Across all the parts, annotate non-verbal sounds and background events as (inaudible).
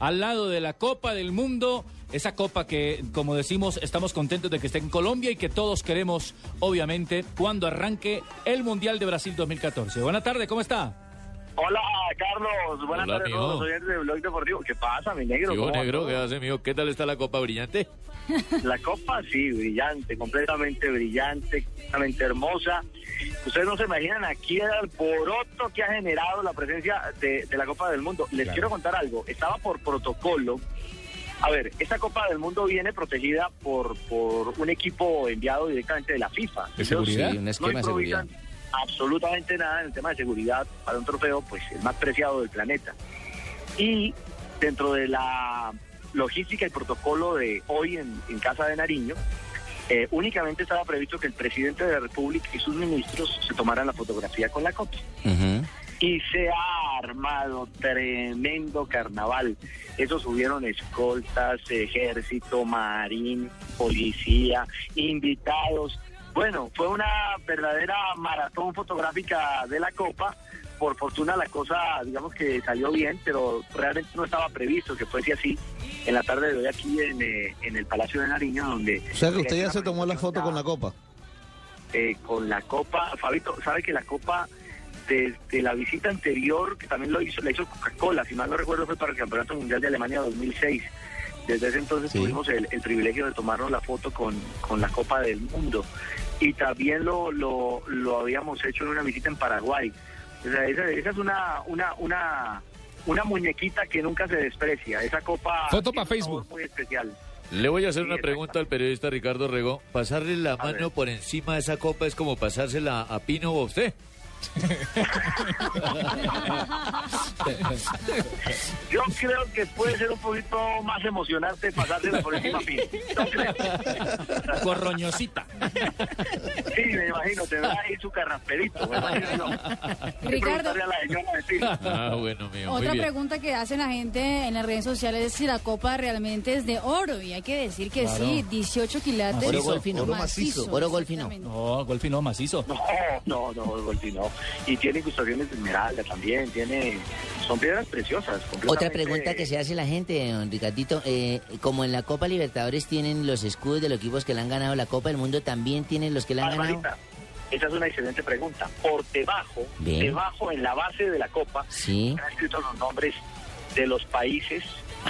Al lado de la Copa del Mundo, esa copa que, como decimos, estamos contentos de que esté en Colombia y que todos queremos, obviamente, cuando arranque el Mundial de Brasil 2014. Buenas tardes, ¿cómo está? Hola, Carlos. Buenas Hola, tardes a todos los oyentes de Blog Deportivo. ¿Qué pasa, mi negro? ¿Qué hubo, ¿Cómo va negro? ¿Qué hace, mijo? ¿Qué tal está la copa brillante? La copa, sí, brillante, completamente brillante, completamente hermosa. Ustedes no se imaginan aquí el alboroto que ha generado la presencia de, de la Copa del Mundo. Les quiero contar algo. Estaba por protocolo. A ver, esta Copa del Mundo viene protegida por, por un equipo enviado directamente de la FIFA. ¿De seguridad? Sí, un no esquema de seguridad. Absolutamente nada en el tema de seguridad para un trofeo, pues el más preciado del planeta. Y dentro de la logística y protocolo de hoy en, en Casa de Nariño, eh, únicamente estaba previsto que el presidente de la República y sus ministros se tomaran la fotografía con la copa. Ujú. Y se ha armado tremendo carnaval. Eso subieron escoltas, ejército, marín, policía, invitados. Bueno, fue una verdadera maratón fotográfica de la Copa. Por fortuna la cosa, digamos que salió bien, pero realmente no estaba previsto que fuese así en la tarde de hoy aquí en, eh, en el Palacio de Nariño, donde... O sea que usted ya se tomó la foto con la copa. eh, con la Copa. Fabito, sabe que la Copa desde la visita anterior, que también lo hizo, la hizo Coca-Cola, si mal no recuerdo, fue para el Campeonato Mundial de Alemania 2006. Desde ese entonces Sí. tuvimos el, el privilegio de tomarnos la foto con, con la Copa del Mundo. Y también lo, lo, lo habíamos hecho en una visita en Paraguay. O sea, esa, esa es una, una, una, una muñequita que nunca se desprecia. Esa copa... Foto pa' tiene un Facebook. Muy especial. Le voy a hacer Sí, una pregunta al periodista Ricardo Rego. ¿Pasarle la mano por encima de esa copa es como pasársela a Pino o a usted? Yo creo que puede ser un poquito más emocionante pasársela por encima a Pino. Corroñosita. Sí, me imagino, tendrá ahí su carrasperito. me imagino Ricardo. a la señora. Ah, bueno, mío, muy Otra bien. pregunta que hace la gente en las redes sociales es si la copa realmente es de oro. Y hay que decir que sí, 18 quilates. Oro golfino. Oro macizo. Oro golfino. No, golfi no, macizo. No, no, no, Golfi, no. Y tiene incrustaciones de esmeralda también, tiene... Son piedras preciosas. Otra pregunta que se hace la gente, don Ricardito, eh, como en la Copa Libertadores tienen los escudos de los equipos que le han ganado la Copa del Mundo, también tienen los que le han ganado. Esa es una excelente pregunta. Por debajo, Bien. debajo en la base de la copa, Sí. han escrito los nombres de los países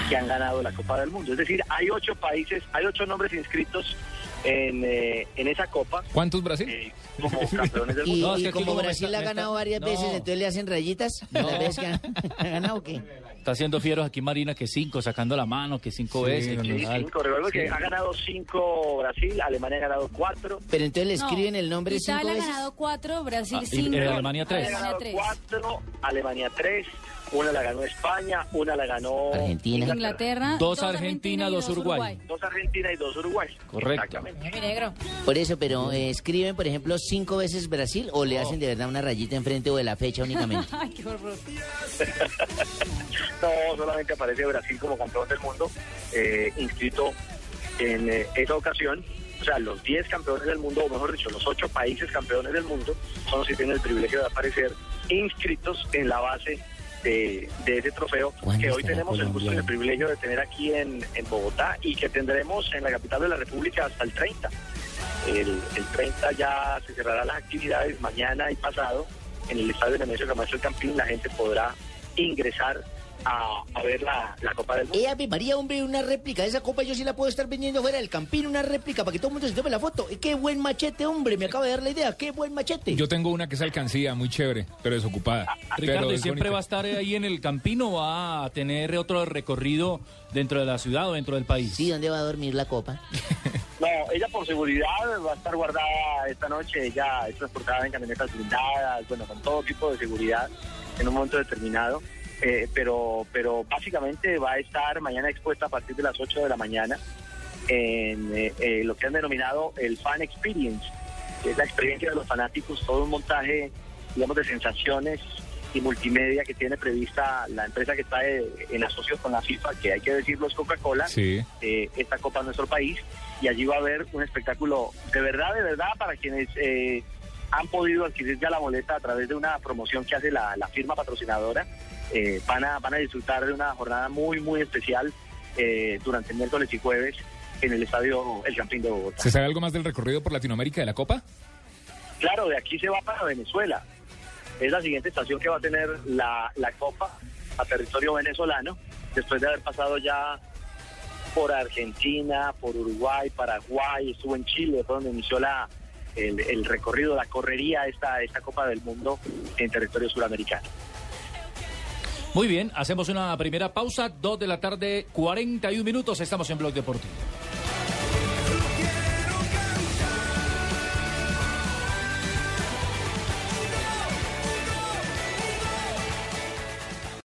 que han ganado la Copa del Mundo. Es decir, hay ocho países, hay ocho nombres inscritos en, eh, en esa copa ¿Cuántos Brasil? eh, como campeones del (laughs) Y, mundo. No, es y que aquí como Brasil está- ha ganado está- varias no. veces, entonces le hacen rayitas No. las veces que han, han ganado o qué. Está haciendo fieros aquí Marina que cinco, sacando la mano, que cinco veces. Sí, que tal. cinco. Recuerdo que ha ganado cinco Brasil, Alemania ha ganado cuatro. Pero entonces le No, escriben el nombre cinco Italia ha veces. ganado 4, Brasil Ah, y- 5. y Alemania tres. Ha Alemania 3. cuatro, Alemania tres, una la ganó España, una la ganó Argentina. Inglaterra. Dos Argentina, dos Uruguay. dos Argentina y dos Uruguay. Correcto. Exactamente. Negro. Por eso, pero eh, escriben, por ejemplo, cinco veces Brasil o le hacen de verdad una rayita enfrente o de la fecha únicamente. (laughs) Ay, qué horror. (laughs) No, solamente aparece Brasil como campeón del mundo, eh, inscrito en eh, esa ocasión. O sea, los 10 campeones del mundo, o mejor dicho, los 8 países campeones del mundo, son los que tienen el privilegio de aparecer inscritos en la base de, de ese trofeo ¿Cuándo que hoy tenemos el gusto y el privilegio de tener aquí en, en Bogotá y que tendremos en la capital de la República hasta el 30. El, el 30 ya se cerrarán las actividades, mañana y pasado, en el estadio de Nemesio Camacho el Campín, la gente podrá ingresar a, a ver la, la Copa del Mundo. Eh, Ave María, hombre, una réplica. Esa copa yo sí la puedo estar vendiendo fuera del campín, una réplica para que todo el mundo se tome la foto. Eh, Qué buen machete, hombre, me acaba de dar la idea. Qué buen machete. Yo tengo una que es alcancía, muy chévere, pero desocupada. Ricardo, Pero ¿y es siempre bonita. va a estar ahí en el Campino o va a tener otro recorrido dentro de la ciudad o dentro del país? Sí, ¿dónde va a dormir la copa? (laughs) No, ella por seguridad va a estar guardada esta noche, ella es transportada en camionetas blindadas, bueno, con todo tipo de seguridad en un momento determinado. Eh, pero, pero básicamente va a estar mañana expuesta a partir de las 8 de la mañana en eh, eh, lo que han denominado el Fan Experience, que es la experiencia de los fanáticos, todo un montaje, digamos, de sensaciones y multimedia que tiene prevista la empresa que está eh, en asocio con la FIFA, que hay que decirlo es Coca-Cola, Sí. eh, esta Copa en nuestro país, y allí va a haber un espectáculo de verdad, de verdad, para quienes eh, han podido adquirir ya la boleta a través de una promoción que hace la, la firma patrocinadora. Eh, van, a, van a disfrutar de una jornada muy, muy especial eh, durante miércoles y jueves en el estadio El Campín de Bogotá. ¿Se sabe algo más del recorrido por Latinoamérica de la Copa? Claro, de aquí se va para Venezuela. Es la siguiente estación que va a tener la, la Copa a territorio venezolano, después de haber pasado ya por Argentina, por Uruguay, Paraguay, estuvo en Chile, fue donde inició la, el, el recorrido, la correría esta, esta Copa del Mundo en territorio suramericano. Muy bien, hacemos una primera pausa, 2 de la tarde, 41 minutos, estamos en Blog Deportivo.